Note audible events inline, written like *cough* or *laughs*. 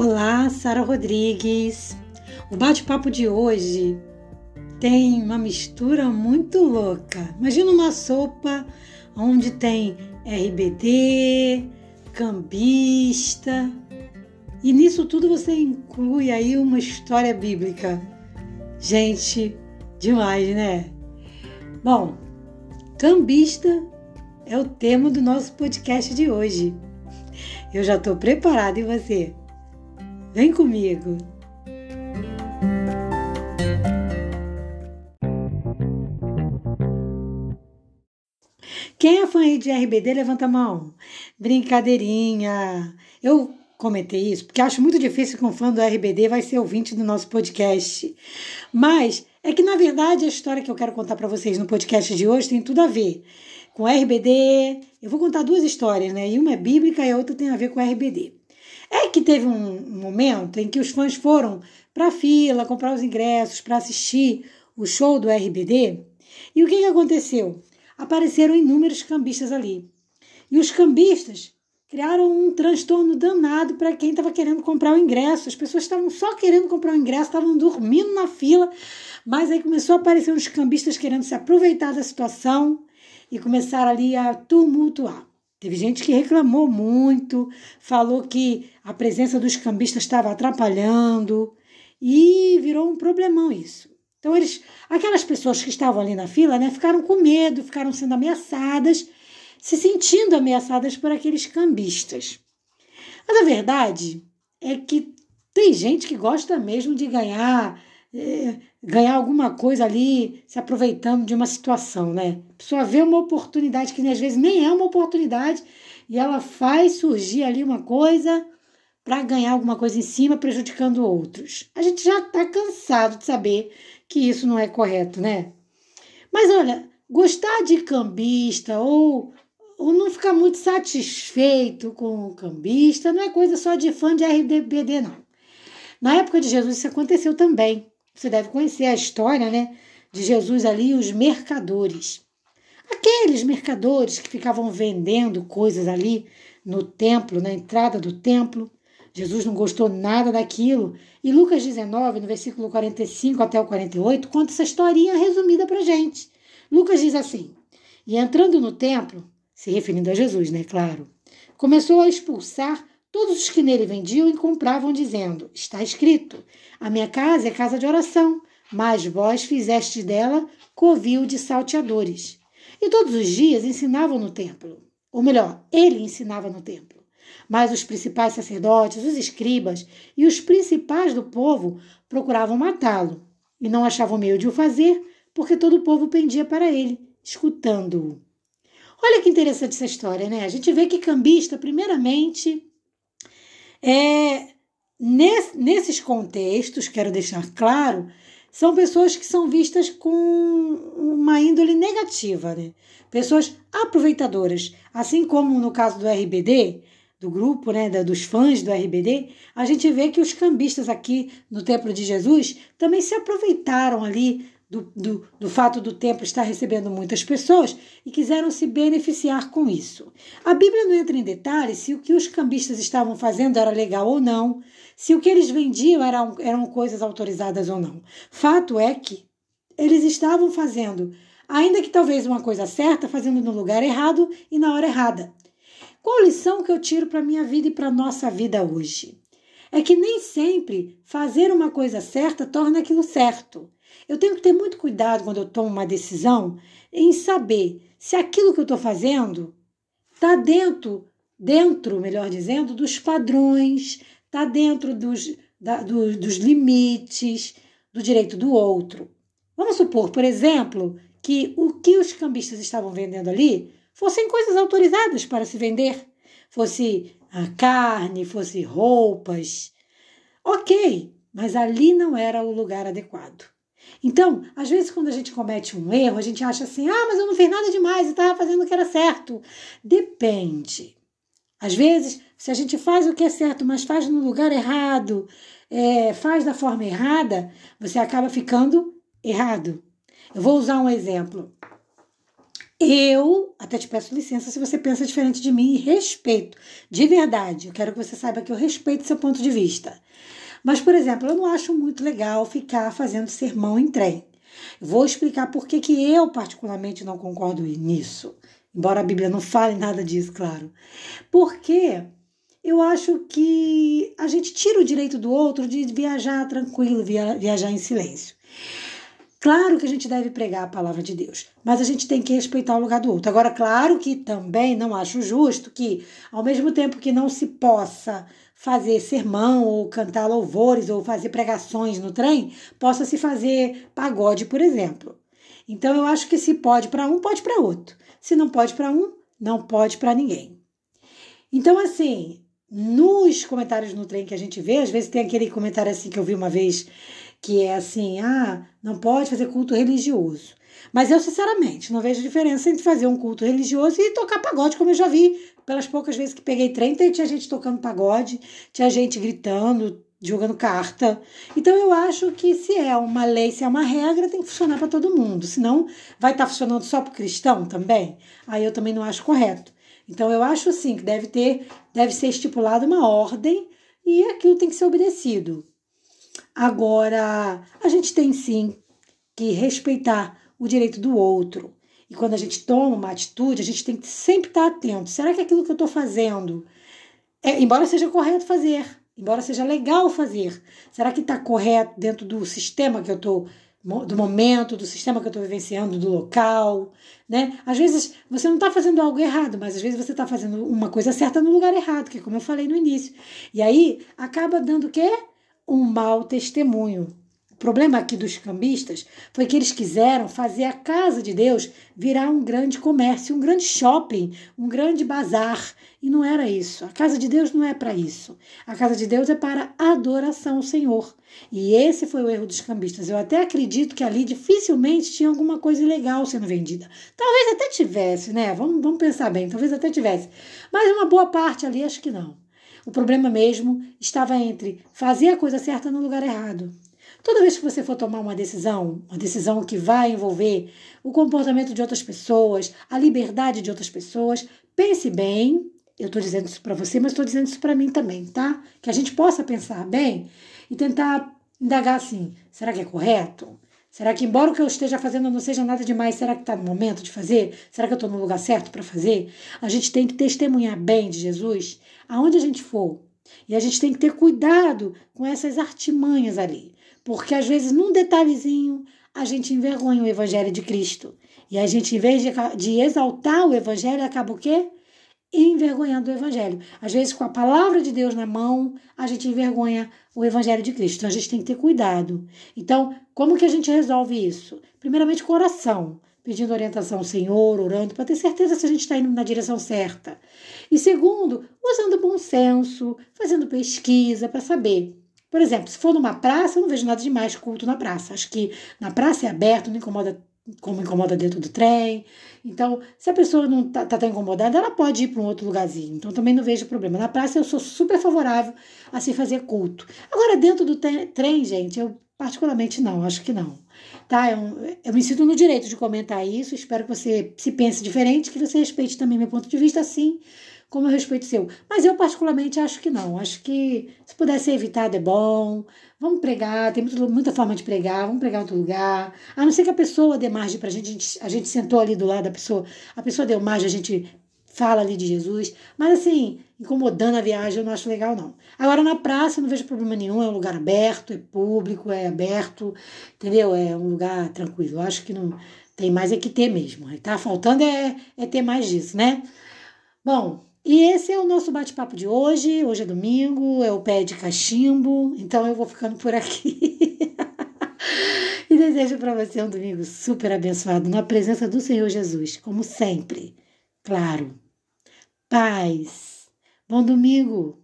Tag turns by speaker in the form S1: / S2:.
S1: Olá, Sara Rodrigues. O bate-papo de hoje tem uma mistura muito louca. Imagina uma sopa onde tem RBD, cambista, e nisso tudo você inclui aí uma história bíblica. Gente, demais, né? Bom, cambista é o tema do nosso podcast de hoje. Eu já estou preparada e você? Vem comigo! Quem é fã aí de RBD, levanta a mão. Brincadeirinha. Eu comentei isso porque acho muito difícil que um fã do RBD vai ser ouvinte do nosso podcast. Mas é que, na verdade, a história que eu quero contar para vocês no podcast de hoje tem tudo a ver com RBD. Eu vou contar duas histórias, né? E uma é bíblica e a outra tem a ver com RBD. É que teve um momento em que os fãs foram para a fila comprar os ingressos para assistir o show do RBD. E o que, que aconteceu? Apareceram inúmeros cambistas ali. E os cambistas criaram um transtorno danado para quem estava querendo comprar o ingresso. As pessoas estavam só querendo comprar o ingresso, estavam dormindo na fila, mas aí começou a aparecer uns cambistas querendo se aproveitar da situação e começaram ali a tumultuar. Teve gente que reclamou muito, falou que a presença dos cambistas estava atrapalhando e virou um problemão isso. Então eles, aquelas pessoas que estavam ali na fila, né, ficaram com medo, ficaram sendo ameaçadas, se sentindo ameaçadas por aqueles cambistas. Mas a verdade é que tem gente que gosta mesmo de ganhar é, ganhar alguma coisa ali se aproveitando de uma situação, né? A pessoa vê uma oportunidade que às vezes nem é uma oportunidade e ela faz surgir ali uma coisa para ganhar alguma coisa em cima, prejudicando outros. A gente já está cansado de saber que isso não é correto, né? Mas olha, gostar de cambista ou, ou não ficar muito satisfeito com o cambista não é coisa só de fã de RDBD, não. Na época de Jesus isso aconteceu também. Você deve conhecer a história, né? De Jesus ali e os mercadores. Aqueles mercadores que ficavam vendendo coisas ali no templo, na entrada do templo. Jesus não gostou nada daquilo. E Lucas 19, no versículo 45 até o 48, conta essa historinha resumida para gente. Lucas diz assim: E entrando no templo, se referindo a Jesus, né? Claro, começou a expulsar todos os que nele vendiam e compravam, dizendo: Está escrito: A minha casa é casa de oração, mas vós fizeste dela covil de salteadores. E todos os dias ensinavam no templo. Ou melhor, ele ensinava no templo. Mas os principais sacerdotes, os escribas e os principais do povo procuravam matá-lo e não achavam meio de o fazer, porque todo o povo pendia para ele, escutando-o. Olha que interessante essa história, né? A gente vê que cambista, primeiramente, é, nesses contextos, quero deixar claro, são pessoas que são vistas com uma índole negativa, né? pessoas aproveitadoras. Assim como no caso do RBD, do grupo, né, dos fãs do RBD, a gente vê que os cambistas aqui no Templo de Jesus também se aproveitaram ali do, do, do fato do templo estar recebendo muitas pessoas e quiseram se beneficiar com isso. A Bíblia não entra em detalhes se o que os cambistas estavam fazendo era legal ou não, se o que eles vendiam eram, eram coisas autorizadas ou não. Fato é que eles estavam fazendo, ainda que talvez uma coisa certa, fazendo no lugar errado e na hora errada. Qual lição que eu tiro para a minha vida e para a nossa vida hoje? É que nem sempre fazer uma coisa certa torna aquilo certo. Eu tenho que ter muito cuidado quando eu tomo uma decisão em saber se aquilo que eu estou fazendo está dentro, dentro, melhor dizendo, dos padrões, está dentro dos, da, do, dos limites do direito do outro. Vamos supor, por exemplo, que o que os cambistas estavam vendendo ali fossem coisas autorizadas para se vender, fosse a carne, fosse roupas. Ok, mas ali não era o lugar adequado. Então, às vezes, quando a gente comete um erro, a gente acha assim: ah, mas eu não fiz nada demais, eu estava fazendo o que era certo. Depende. Às vezes, se a gente faz o que é certo, mas faz no lugar errado, é, faz da forma errada, você acaba ficando errado. Eu vou usar um exemplo. Eu até te peço licença se você pensa diferente de mim e respeito. De verdade, eu quero que você saiba que eu respeito seu ponto de vista. Mas, por exemplo, eu não acho muito legal ficar fazendo sermão em trem. Vou explicar por que, que eu, particularmente, não concordo nisso. Embora a Bíblia não fale nada disso, claro. Porque eu acho que a gente tira o direito do outro de viajar tranquilo, viajar em silêncio. Claro que a gente deve pregar a palavra de Deus, mas a gente tem que respeitar o lugar do outro. Agora, claro que também não acho justo que, ao mesmo tempo que não se possa fazer sermão ou cantar louvores ou fazer pregações no trem, possa se fazer pagode, por exemplo. Então, eu acho que se pode para um, pode para outro. Se não pode para um, não pode para ninguém. Então, assim, nos comentários no trem que a gente vê, às vezes tem aquele comentário assim que eu vi uma vez que é assim: ah, não pode fazer culto religioso. Mas eu, sinceramente, não vejo diferença entre fazer um culto religioso e tocar pagode, como eu já vi pelas poucas vezes que peguei trem, tinha gente tocando pagode, tinha gente gritando, jogando carta. Então eu acho que se é uma lei, se é uma regra, tem que funcionar para todo mundo. Senão vai estar tá funcionando só para o cristão também. Aí eu também não acho correto. Então eu acho sim que deve ter, deve ser estipulada uma ordem e aquilo tem que ser obedecido. Agora, a gente tem sim que respeitar o direito do outro. E quando a gente toma uma atitude, a gente tem que sempre estar atento. Será que aquilo que eu estou fazendo, é, embora seja correto fazer, embora seja legal fazer, será que está correto dentro do sistema que eu estou do momento, do sistema que eu estou vivenciando, do local, né? Às vezes você não está fazendo algo errado, mas às vezes você está fazendo uma coisa certa no lugar errado, que é como eu falei no início. E aí acaba dando o quê? um mau testemunho. O problema aqui dos cambistas foi que eles quiseram fazer a casa de Deus virar um grande comércio, um grande shopping, um grande bazar. E não era isso. A casa de Deus não é para isso. A casa de Deus é para adoração ao Senhor. E esse foi o erro dos cambistas. Eu até acredito que ali dificilmente tinha alguma coisa ilegal sendo vendida. Talvez até tivesse, né? Vamos, vamos pensar bem, talvez até tivesse. Mas uma boa parte ali acho que não. O problema mesmo estava entre fazer a coisa certa no lugar errado. Toda vez que você for tomar uma decisão, uma decisão que vai envolver o comportamento de outras pessoas, a liberdade de outras pessoas, pense bem. Eu estou dizendo isso para você, mas estou dizendo isso para mim também, tá? Que a gente possa pensar bem e tentar indagar assim: será que é correto? Será que, embora o que eu esteja fazendo não seja nada demais, será que está no momento de fazer? Será que eu estou no lugar certo para fazer? A gente tem que testemunhar bem de Jesus aonde a gente for. E a gente tem que ter cuidado com essas artimanhas ali. Porque às vezes, num detalhezinho, a gente envergonha o Evangelho de Cristo. E a gente, em vez de, de exaltar o Evangelho, acaba o quê? Envergonhando o Evangelho. Às vezes, com a palavra de Deus na mão, a gente envergonha o Evangelho de Cristo. Então, a gente tem que ter cuidado. Então, como que a gente resolve isso? Primeiramente, com oração pedindo orientação ao Senhor, orando, para ter certeza se a gente está indo na direção certa. E segundo, usando bom senso, fazendo pesquisa para saber. Por exemplo, se for numa praça, eu não vejo nada de mais culto na praça. Acho que na praça é aberto, não incomoda como incomoda dentro do trem. Então, se a pessoa não está tá, tá incomodada, ela pode ir para um outro lugarzinho. Então, também não vejo problema. Na praça, eu sou super favorável a se fazer culto. Agora, dentro do trem, gente, eu particularmente não, acho que não. Tá? Eu, eu me sinto no direito de comentar isso. Espero que você se pense diferente, que você respeite também meu ponto de vista, assim como eu respeito o seu. Mas eu, particularmente, acho que não. Acho que se puder ser evitado é bom. Vamos pregar, tem muito, muita forma de pregar, vamos pregar em outro lugar. A não ser que a pessoa dê margem pra gente, a gente, a gente sentou ali do lado da pessoa, a pessoa deu margem, a gente fala ali de Jesus. Mas assim, incomodando a viagem, eu não acho legal, não. Agora, na praça, eu não vejo problema nenhum, é um lugar aberto, é público, é aberto, entendeu? É um lugar tranquilo. Eu acho que não tem mais é que ter mesmo. Tá faltando é, é ter mais disso, né? Bom, e esse é o nosso bate-papo de hoje. Hoje é domingo, é o pé de cachimbo, então eu vou ficando por aqui. *laughs* e desejo para você um domingo super abençoado na presença do Senhor Jesus, como sempre. Claro. Paz. Bom domingo.